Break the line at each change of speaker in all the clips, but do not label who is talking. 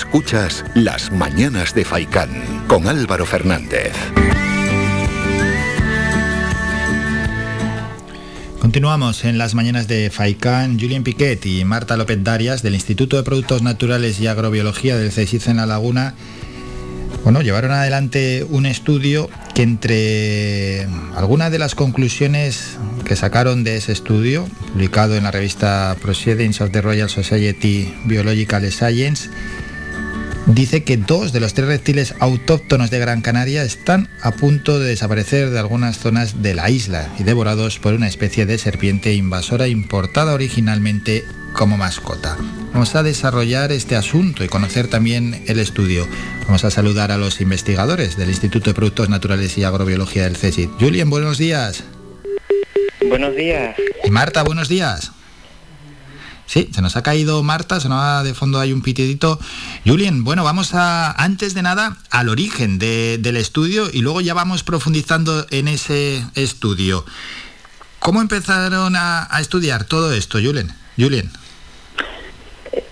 Escuchas Las Mañanas de Faicán con Álvaro Fernández.
Continuamos en las mañanas de FAICAN. Julián Piquet y Marta López Darias del Instituto de Productos Naturales y Agrobiología del CSIC en La Laguna bueno, llevaron adelante un estudio que entre algunas de las conclusiones que sacaron de ese estudio, publicado en la revista Proceedings of the Royal Society Biological Science, dice que dos de los tres reptiles autóctonos de Gran Canaria están a punto de desaparecer de algunas zonas de la isla y devorados por una especie de serpiente invasora importada originalmente como mascota. Vamos a desarrollar este asunto y conocer también el estudio. Vamos a saludar a los investigadores del Instituto de Productos Naturales y Agrobiología del CSIC. Julian, buenos días.
Buenos días.
Y Marta, buenos días. Sí, se nos ha caído Marta, se nos va de fondo hay un pitidito. Julian, bueno, vamos a, antes de nada, al origen del estudio y luego ya vamos profundizando en ese estudio. ¿Cómo empezaron a, estudiar todo esto, Julian? Julian.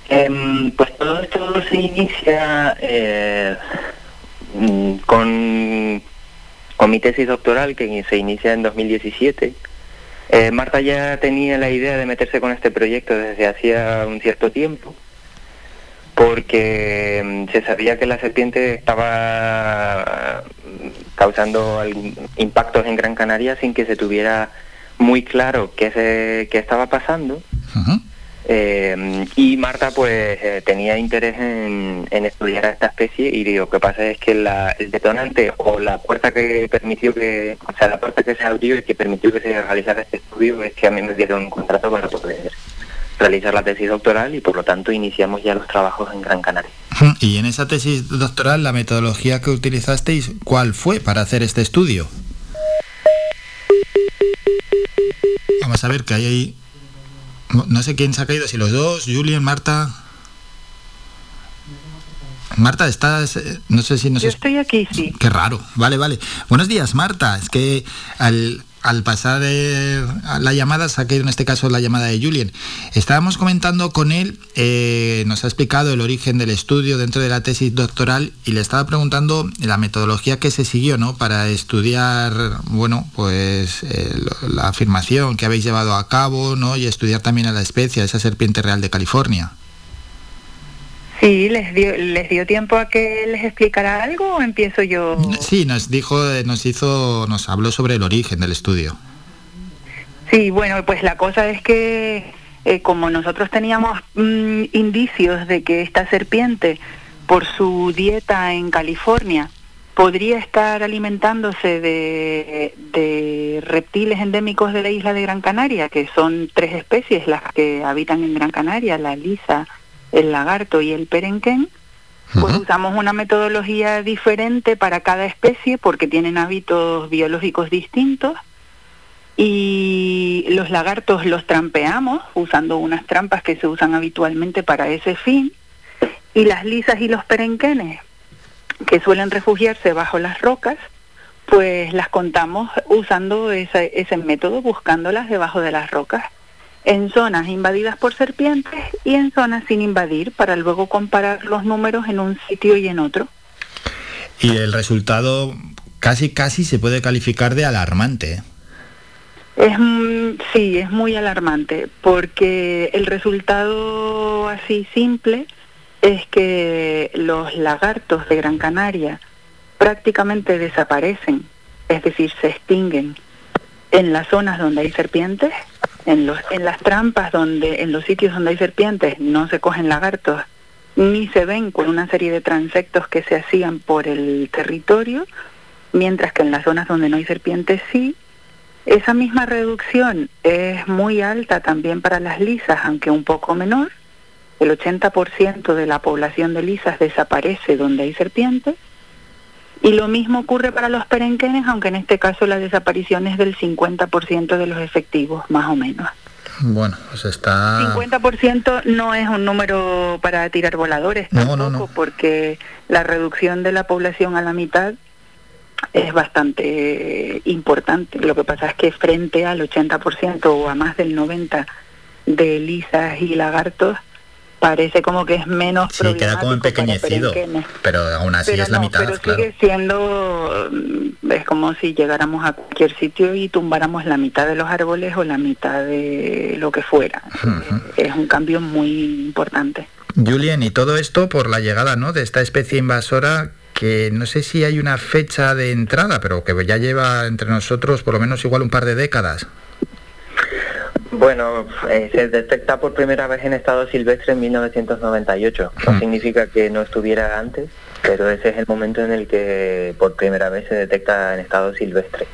Em, pues todo esto se inicia eh, mm, con, con mi tesis doctoral que se inicia en 2017 eh, Marta ya tenía la idea de meterse con este proyecto desde hacía un cierto tiempo, porque mm, se sabía que la serpiente estaba mm, causando impactos en Gran Canaria sin que se tuviera muy claro qué, se, qué estaba pasando. Eh, y Marta pues eh, tenía interés en, estudiar a esta especie y lo que pasa es que el detonante o la puerta que permitió que, o sea, la puerta que se abrió y que permitió que se realizara este estudio es que a mí me dieron un contrato para poder realizar la tesis doctoral y por lo tanto iniciamos ya los trabajos en Gran Canaria.
Y en esa tesis doctoral, la metodología que utilizasteis, ¿cuál fue para hacer este estudio? Vamos a ver que hay ahí no sé quién se ha caído, si los dos, Julian, Marta. Marta, estás, no sé si nos...
Yo estoy aquí, sí.
Qué raro, vale, vale. Buenos días, Marta. Es que al, al pasar eh, la llamada, saqué en este caso la llamada de Julien. Estábamos comentando con él, eh, nos ha explicado el origen del estudio dentro de la tesis doctoral y le estaba preguntando la metodología que se siguió ¿no? para estudiar, bueno, pues eh, la afirmación que habéis llevado a cabo ¿no? y estudiar también a la especie, a esa serpiente real de California.
Sí, les dio, les dio tiempo a que les explicara algo o empiezo yo.
Sí, nos dijo, nos hizo, nos habló sobre el origen del estudio.
Sí, bueno, pues la cosa es que eh, como nosotros teníamos mm, indicios de que esta serpiente, por su dieta en California, podría estar alimentándose de, de, reptiles endémicos de la isla de Gran Canaria, que son tres especies las que habitan en Gran Canaria, la lisa, el lagarto y el perenquén, pues usamos una metodología diferente para cada especie porque tienen hábitos biológicos distintos y los lagartos los trampeamos usando unas trampas que se usan habitualmente para ese fin y las lisas y los perenquenes que suelen refugiarse bajo las rocas pues las contamos usando ese, ese método buscándolas debajo de las rocas en zonas invadidas por serpientes y en zonas sin invadir para luego comparar los números en un sitio y en otro.
Y el resultado casi casi se puede calificar de alarmante.
Es, mm, sí, es muy alarmante porque el resultado así simple es que los lagartos de Gran Canaria prácticamente desaparecen, es decir, se extinguen en las zonas donde hay serpientes en, las trampas donde, en los sitios donde hay serpientes no se cogen lagartos ni se ven con una serie de transectos que se hacían por el territorio, mientras que en las zonas donde no hay serpientes sí. Esa misma reducción es muy alta también para las lisas, aunque un poco menor. El 80% de la población de lisas desaparece donde hay serpientes y lo mismo ocurre para los perenquenes, aunque en este caso la desaparición es del 50% de los efectivos, más o menos.
Bueno, pues está...
50% no es un número para tirar voladores tampoco, no, no, no. porque la reducción de la población a la mitad es bastante importante. Lo que pasa es que frente al 80% o a más del 90% de lisas y lagartos, parece como que es menos
sí queda como empequeñecido pero aún así es la mitad
pero sigue siendo mm, es como si llegáramos a cualquier sitio y tumbáramos la mitad de los árboles o la mitad de lo que fuera. Es un cambio muy importante.
Julien y todo esto por la llegada ¿no? de esta especie invasora que no sé si hay una fecha de entrada pero que ya lleva entre nosotros por lo menos igual un par de décadas
bueno, eh, se detecta por primera vez en estado silvestre en 1998. No significa que no estuviera antes, pero ese es el momento en el que por primera vez se detecta en estado silvestre.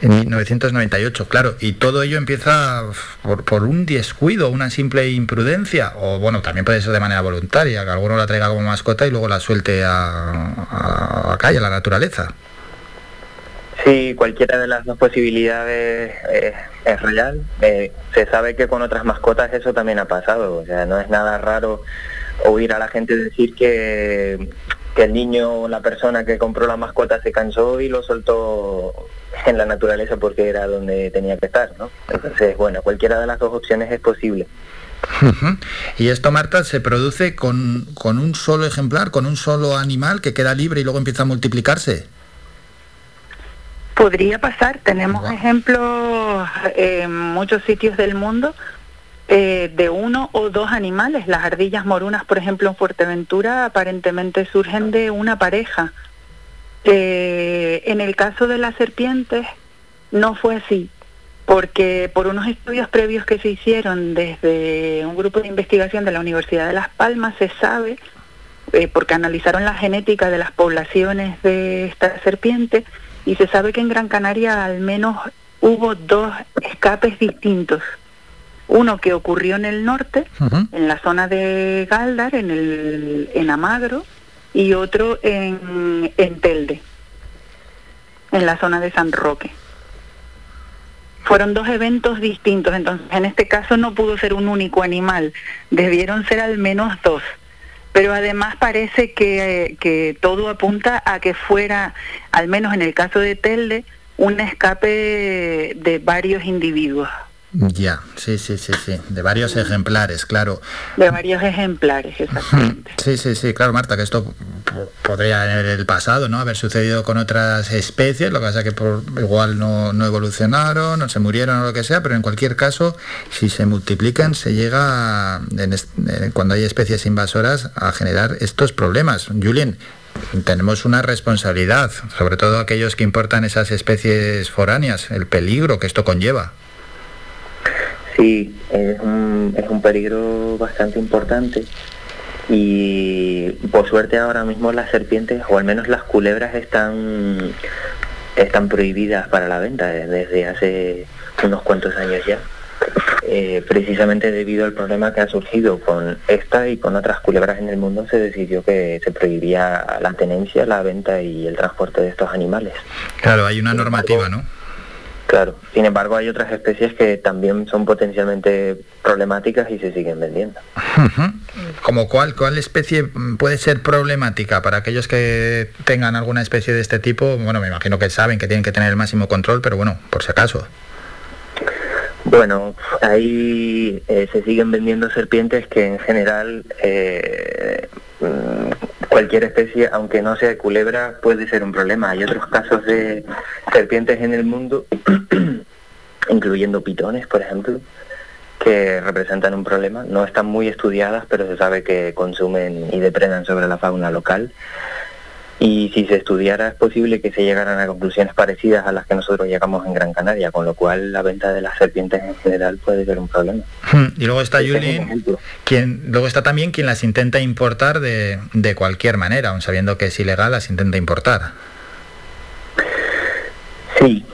En 1998, claro. Y todo ello empieza por, un descuido, una simple imprudencia, o bueno, también puede ser de manera voluntaria, que alguno la traiga como mascota y luego la suelte a, a, a calle, a la naturaleza.
Sí, cualquiera de las dos posibilidades eh, es real. Eh, se sabe que con otras mascotas eso también ha pasado. O sea, no es nada raro oír a la gente decir que, que el niño o la persona que compró la mascota se cansó y lo soltó en la naturaleza porque era donde tenía que estar, ¿no? Entonces, bueno, cualquiera de las dos opciones es posible.
Y esto, Marta, se produce con, con un solo ejemplar, con un solo animal que queda libre y luego empieza a multiplicarse.
Podría pasar, tenemos ejemplos en muchos sitios del mundo eh, de uno o dos animales. Las ardillas morunas, por ejemplo, en Fuerteventura, aparentemente surgen de una pareja. Eh, en el caso de las serpientes, no fue así, porque por unos estudios previos que se hicieron desde un grupo de investigación de la Universidad de Las Palmas, se sabe, eh, porque analizaron la genética de las poblaciones de esta serpiente, y se sabe que en Gran Canaria al menos hubo dos escapes distintos. Uno que ocurrió en el norte, en la zona de Galdar, en, el, en Amagro, y otro en, en Telde, en la zona de San Roque. Fueron dos eventos distintos, entonces en este caso no pudo ser un único animal, debieron ser al menos dos pero además parece que, todo apunta a que fuera, al menos en el caso de Telde, un escape de varios individuos.
Ya, sí, sí, sí, sí, de varios ejemplares, claro.
De varios ejemplares, exactamente.
Sí, sí, sí, claro, Marta, que esto podría en el pasado, ¿no? Haber sucedido con otras especies, lo que pasa que por, igual no, no evolucionaron, no se murieron o lo que sea, pero en cualquier caso, si se multiplican, se llega, cuando hay especies invasoras, a generar estos problemas. Julien, tenemos una responsabilidad, sobre todo aquellos que importan esas especies foráneas, el peligro que esto conlleva.
Sí, es un, es un peligro bastante importante y por suerte ahora mismo las serpientes o al menos las culebras están están prohibidas para la venta desde hace unos cuantos años ya eh, precisamente debido al problema que ha surgido con esta y con otras culebras en el mundo se decidió que se prohibía la tenencia, la venta y el transporte de estos animales.
Claro, hay una normativa, ¿no?
Claro, sin embargo hay otras especies que también son potencialmente problemáticas y se siguen vendiendo.
¿Como cuál? ¿Cuál especie puede ser problemática para aquellos que tengan alguna especie de este tipo? Bueno, me imagino que saben que tienen que tener el máximo control, pero bueno, por si acaso.
Bueno, ahí eh, se siguen vendiendo serpientes que en general eh, cualquier especie, aunque no sea culebra, puede ser un problema. Hay otros casos de serpientes en el mundo, incluyendo pitones, por ejemplo, que representan un problema. No están muy estudiadas, pero se sabe que consumen y depredan sobre la fauna local y si se estudiara es posible que se llegaran a conclusiones parecidas a las que nosotros llegamos en Gran Canaria, con lo cual la venta de las serpientes en general puede ser un problema.
Hmm, y luego está Yuli, quien, luego está también quien las intenta importar de, de cualquier manera, aun sabiendo que es ilegal, las intenta importar.
Sí,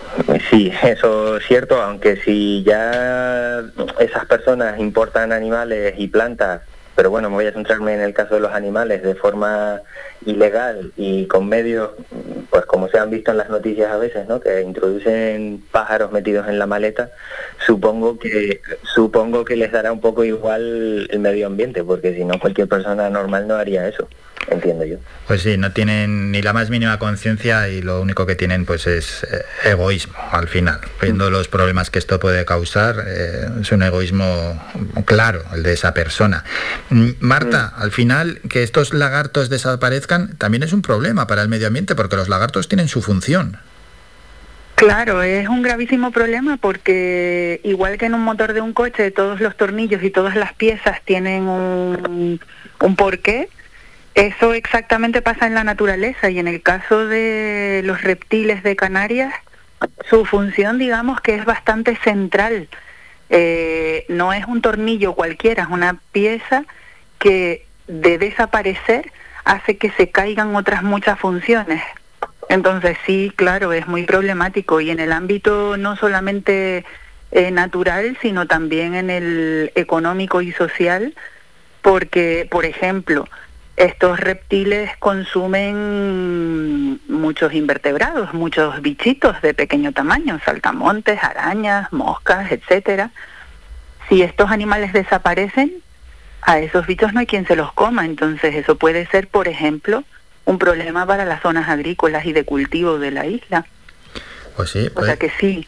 sí, eso es cierto, aunque si ya esas personas importan animales y plantas pero bueno, me voy a centrarme en el caso de los animales de forma ilegal y con medios, pues como se han visto en las noticias a veces, ¿no? Que introducen pájaros metidos en la maleta, supongo que supongo que les dará un poco igual el medio ambiente, porque si no cualquier persona normal no haría eso entiendo yo.
Pues sí, no tienen ni la más mínima conciencia y lo único que tienen pues es eh, egoísmo al final. Viendo los problemas que esto puede causar, eh, es un egoísmo claro el de esa persona. Mm, Marta, mm. al final que estos lagartos desaparezcan también es un problema para el medio ambiente porque los lagartos tienen su función.
Claro, es un gravísimo problema porque igual que en un motor de un coche todos los tornillos y todas las piezas tienen un, un porqué, eso exactamente pasa en la naturaleza y en el caso de los reptiles de Canarias, su función digamos que es bastante central. Eh, no es un tornillo cualquiera, es una pieza que de desaparecer hace que se caigan otras muchas funciones. Entonces sí, claro, es muy problemático y en el ámbito no solamente eh, natural, sino también en el económico y social, porque, por ejemplo, estos reptiles consumen muchos invertebrados, muchos bichitos de pequeño tamaño, saltamontes, arañas, moscas, etcétera. Si estos animales desaparecen, a esos bichos no hay quien se los coma, entonces eso puede ser, por ejemplo, un problema para las zonas agrícolas y de cultivo de la isla.
Pues sí,
puede, o sea que sí.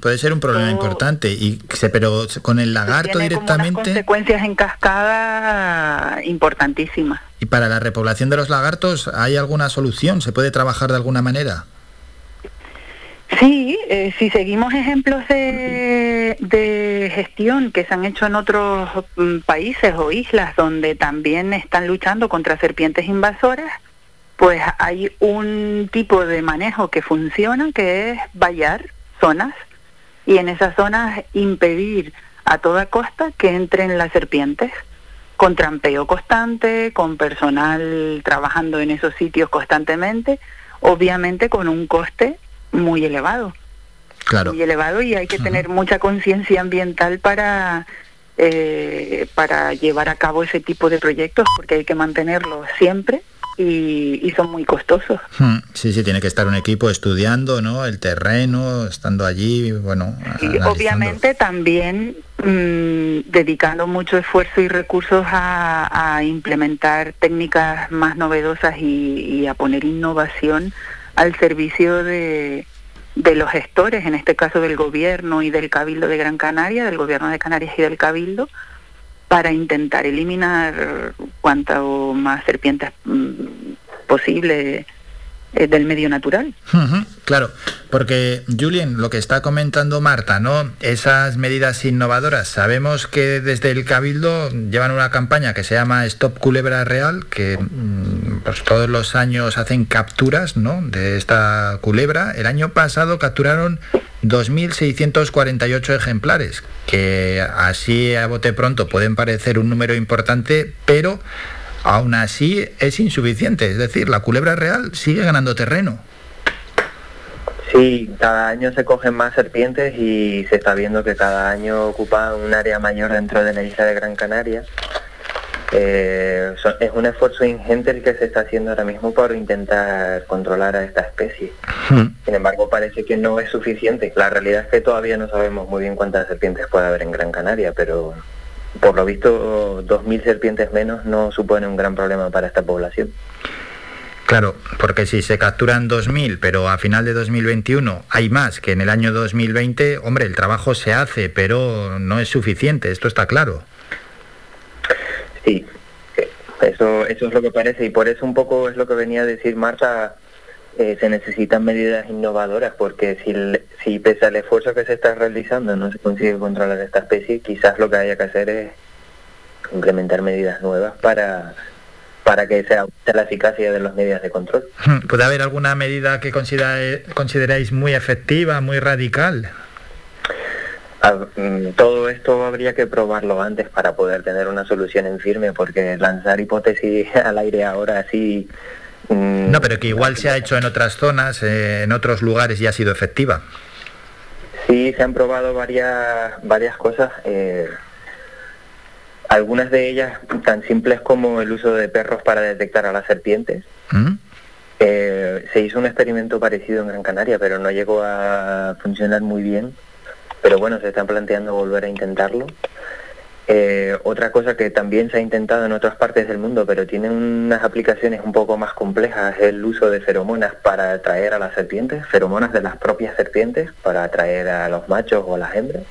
Puede ser un problema importante, y pero con el lagarto directamente.
consecuencias en cascada importantísimas.
¿Y para la repoblación de los lagartos hay alguna solución? ¿Se puede trabajar de alguna manera?
Sí, eh, si seguimos ejemplos de, de, gestión que se han hecho en otros mm, países o islas donde también están luchando contra serpientes invasoras, pues hay un tipo de manejo que funciona, que es vallar zonas y en esas zonas impedir a toda costa que entren las serpientes con trampeo constante, con personal trabajando en esos sitios constantemente, obviamente con un coste muy elevado.
Claro.
Muy elevado y hay que tener mucha conciencia ambiental para, eh, para llevar a cabo ese tipo de proyectos, porque hay que mantenerlo siempre y, son muy costosos.
Hmm, sí, sí, tiene que estar un equipo estudiando, ¿no? El terreno, estando allí, bueno.
Y obviamente también mm, dedicando mucho esfuerzo y recursos a, implementar técnicas más novedosas y, a poner innovación al servicio de, de los gestores, en este caso del gobierno y del Cabildo de Gran Canaria, del gobierno de Canarias y del Cabildo, para intentar eliminar cuanto más serpientes mm, posible eh, del medio natural.
claro, porque Julien, lo que está comentando Marta, ¿no? Esas medidas innovadoras. Sabemos que desde el Cabildo llevan una campaña que se llama Stop Culebra Real, que mm, pues, todos los años hacen capturas, ¿no? De esta culebra. El año pasado capturaron 2.648 ejemplares, que así a bote pronto pueden parecer un número importante, pero aún así es insuficiente. Es decir, la culebra real sigue ganando terreno.
Sí, cada año se cogen más serpientes y se está viendo que cada año ocupa un área mayor dentro de la isla de Gran Canaria. Eh, es un esfuerzo ingente el que se está haciendo ahora mismo por intentar controlar a esta especie. Hmm. Sin embargo, parece que no es suficiente. La realidad es que todavía no sabemos muy bien cuántas serpientes puede haber en Gran Canaria, pero por lo visto 2.000 serpientes menos no supone un gran problema para esta población.
Claro, porque si se capturan 2.000, pero a final de 2021 hay más que en el año 2020, hombre, el trabajo se hace, pero no es suficiente, esto está claro.
Sí, eso, eso es lo que parece y por eso un poco es lo que venía a decir Marta, eh, se necesitan medidas innovadoras porque si, si pese al esfuerzo que se está realizando no se consigue controlar esta especie, quizás lo que haya que hacer es implementar medidas nuevas para para que sea la eficacia de las medidas de control.
¿Puede haber alguna medida que consideráis muy efectiva, muy radical?
Mm, todo esto habría que probarlo antes para poder tener una solución en firme, porque lanzar hipótesis al aire ahora sí...
Mm, no, pero que igual se ha hecho en otras zonas, eh, en otros lugares y ha sido efectiva.
Sí, se han probado varias, varias cosas. Eh, algunas de ellas tan simples como el uso de perros para detectar a las serpientes. ¿Mm? Eh, se hizo un experimento parecido en Gran Canaria, pero no llegó a funcionar muy bien. Pero bueno, se están planteando volver a intentarlo. Eh, otra cosa que también se ha intentado en otras partes del mundo, pero tiene unas aplicaciones un poco más complejas, es el uso de feromonas para atraer a las serpientes, feromonas de las propias serpientes para atraer a los machos o a las hembras.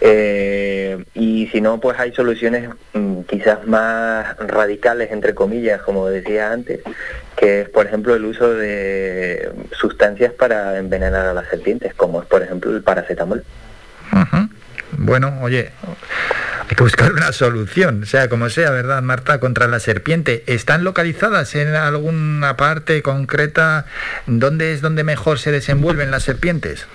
Eh, y si no, pues hay soluciones mm, quizás más radicales, entre comillas, como decía antes, que es, por ejemplo, el uso de sustancias para envenenar a las serpientes, como es, por ejemplo, el paracetamol.
Bueno, oye, hay que buscar una solución, sea como sea, ¿verdad, Marta? Contra la serpiente. ¿Están localizadas en alguna parte concreta? ¿Dónde es donde mejor se desenvuelven las serpientes?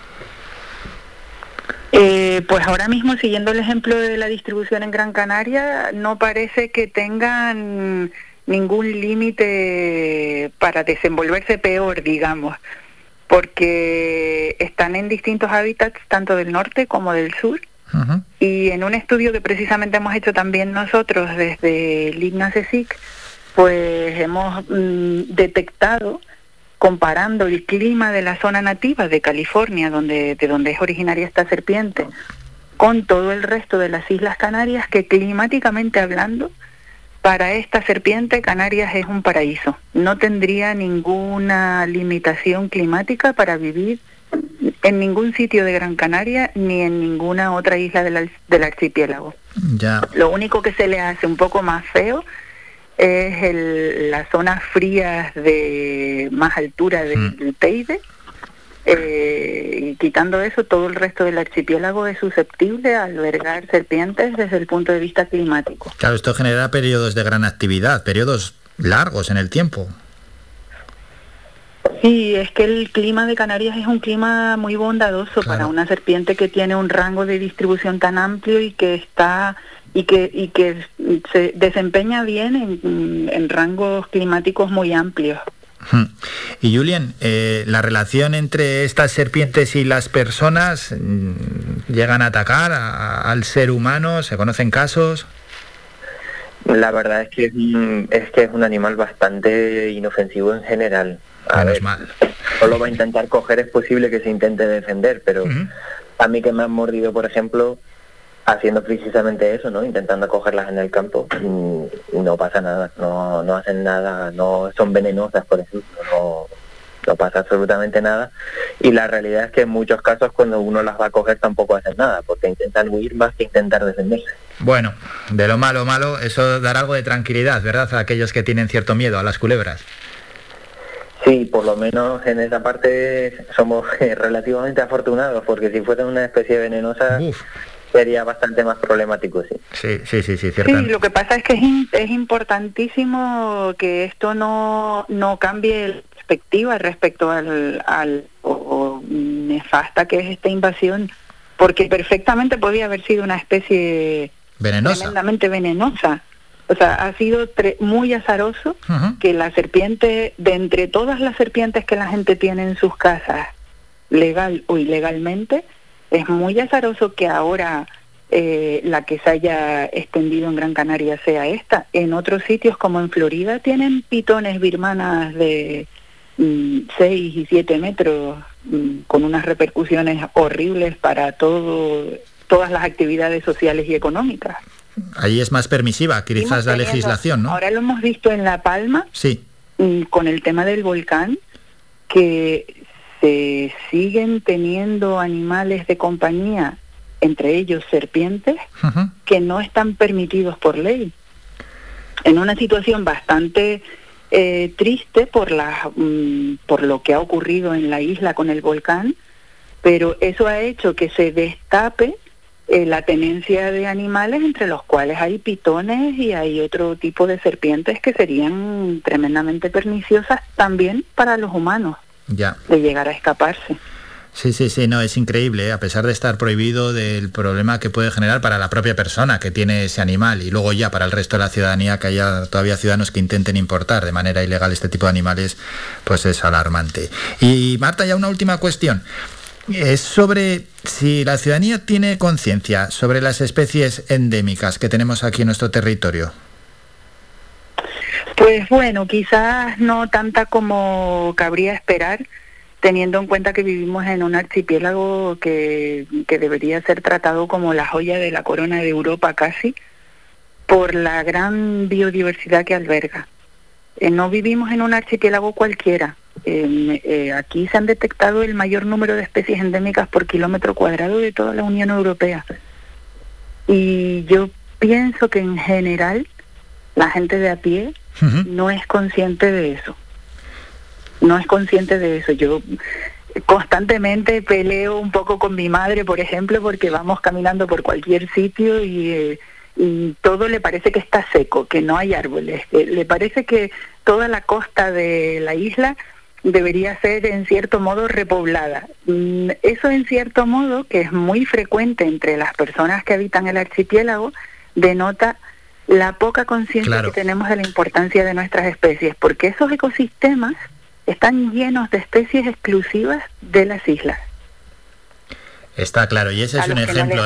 Eh, pues ahora mismo, siguiendo el ejemplo de la distribución en Gran Canaria, no parece que tengan ningún límite para desenvolverse peor, digamos, porque están en distintos hábitats, tanto del norte como del sur, y en un estudio que precisamente hemos hecho también nosotros desde el IGNACESIC, pues hemos mm, detectado, comparando el clima de la zona nativa de California, donde, de donde es originaria esta serpiente, con todo el resto de las Islas Canarias, que climáticamente hablando, para esta serpiente Canarias es un paraíso. No tendría ninguna limitación climática para vivir en ningún sitio de Gran Canaria ni en ninguna otra isla del, del archipiélago. Ya. Lo único que se le hace un poco más feo es el, las zonas frías de más altura del, mm. Teide. Eh, y quitando eso, todo el resto del archipiélago es susceptible a albergar serpientes desde el punto de vista climático.
Claro, esto genera periodos de gran actividad, periodos largos en el tiempo.
Sí, es que el clima de Canarias es un clima muy bondadoso para una serpiente que tiene un rango de distribución tan amplio y que está y que y que se desempeña bien en, rangos climáticos muy amplios.
Y Julian, eh, ¿la relación entre estas serpientes y las personas mm, llegan a atacar al ser humano? ¿Se conocen casos?
La verdad es que es que es un animal bastante inofensivo en general. A ver, solo va a intentar coger, es posible que se intente defender, pero a mí que me han mordido, por ejemplo, haciendo precisamente eso, ¿no? Intentando cogerlas en el campo, no pasa nada, no, no hacen nada, no son venenosas, por ejemplo, no, no pasa absolutamente nada. Y la realidad es que en muchos casos cuando uno las va a coger tampoco hacen nada, porque intentan huir más que intentar defenderse.
Bueno, de lo malo, malo, eso dará algo de tranquilidad, ¿verdad? A aquellos que tienen cierto miedo a las culebras.
Sí, por lo menos en esa parte somos relativamente afortunados, porque si fuera una especie venenosa sería bastante más problemático, sí.
Sí, sí, sí, sí,
Sí, lo que pasa es que es, importantísimo que esto no, no cambie la perspectiva respecto al, al o, nefasta que es esta invasión, porque perfectamente podía haber sido una especie
venenosa.
tremendamente venenosa. O sea, ha sido muy azaroso que la serpiente, de entre todas las serpientes que la gente tiene en sus casas, legal o ilegalmente, es muy azaroso que ahora eh, la que se haya extendido en Gran Canaria sea esta. En otros sitios, como en Florida, tienen pitones birmanas de 6 mm, y 7 metros, mm, con unas repercusiones horribles para todo, todas las actividades sociales y económicas.
Ahí es más permisiva, quizás la legislación, ¿no?
Ahora lo hemos visto en La Palma,
sí.
Mm, con el tema del volcán, que se siguen teniendo animales de compañía, entre ellos serpientes, que no están permitidos por ley. En una situación bastante eh, triste por, la, mm, por lo que ha ocurrido en la isla con el volcán, pero eso ha hecho que se destape eh, la tenencia de animales entre los cuales hay pitones y hay otro tipo de serpientes que serían tremendamente perniciosas también para los humanos
ya.
de llegar a escaparse.
Sí, sí, sí, no, es increíble, ¿eh? a pesar de estar prohibido del problema que puede generar para la propia persona que tiene ese animal y luego ya para el resto de la ciudadanía que haya todavía ciudadanos que intenten importar de manera ilegal este tipo de animales, pues es alarmante. Y Marta, ya una última cuestión. es sobre si la ciudadanía tiene conciencia sobre las especies endémicas que tenemos aquí en nuestro territorio.
Pues bueno, quizás no tanta como cabría esperar, teniendo en cuenta que vivimos en un archipiélago que, que debería ser tratado como la joya de la corona de Europa casi, por la gran biodiversidad que alberga. Eh, no vivimos en un archipiélago cualquiera. Eh, aquí se han detectado el mayor número de especies endémicas por kilómetro cuadrado de toda la Unión Europea. Y yo pienso que en general la gente de a pie no es consciente de eso. No es consciente de eso. Yo constantemente peleo un poco con mi madre, por ejemplo, porque vamos caminando por cualquier sitio y... Eh, todo le parece que está seco, que no hay árboles. Le parece que toda la costa de la isla debería ser en cierto modo repoblada. Mm, eso en cierto modo, que es muy frecuente entre las personas que habitan el archipiélago, denota la poca conciencia que tenemos de la importancia de nuestras especies, porque esos ecosistemas están llenos de especies exclusivas de las islas.
Está claro, y ese es un ejemplo.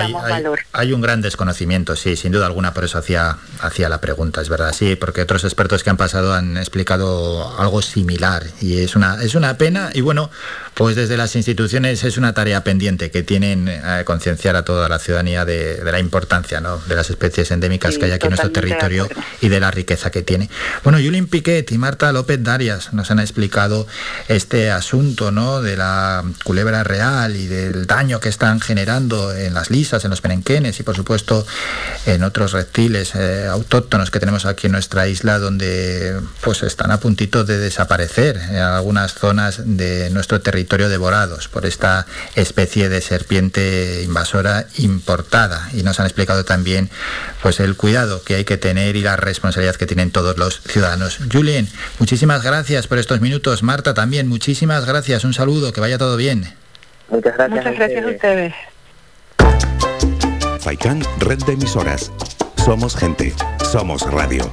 hay, un gran desconocimiento, sí, sin duda alguna, por eso hacía, hacía la pregunta, es verdad, sí, porque otros expertos que han pasado han explicado algo similar y es una, es una pena. Y bueno, pues desde las instituciones es una tarea pendiente que tienen eh, concienciar a toda la ciudadanía de, la importancia de las especies endémicas que hay aquí en nuestro territorio y de la riqueza que tiene. Bueno, Julien Piquet y Marta López Darias nos han explicado este asunto ¿no? de la culebra real y del daño que están generando en las lisas, en los penenquenes y por supuesto en otros reptiles eh, autóctonos que tenemos aquí en nuestra isla donde pues están a puntito de desaparecer en algunas zonas de nuestro territorio devorados por esta especie de serpiente invasora importada y nos han explicado también pues el cuidado que hay que tener y la responsabilidad que tienen todos los ciudadanos. Julien, muchísimas gracias por estos minutos. Marta también, muchísimas gracias. Un saludo, que vaya todo bien.
Muchas gracias. Muchas gracias a ustedes.
Faikan, red de emisoras. Somos gente, somos radio.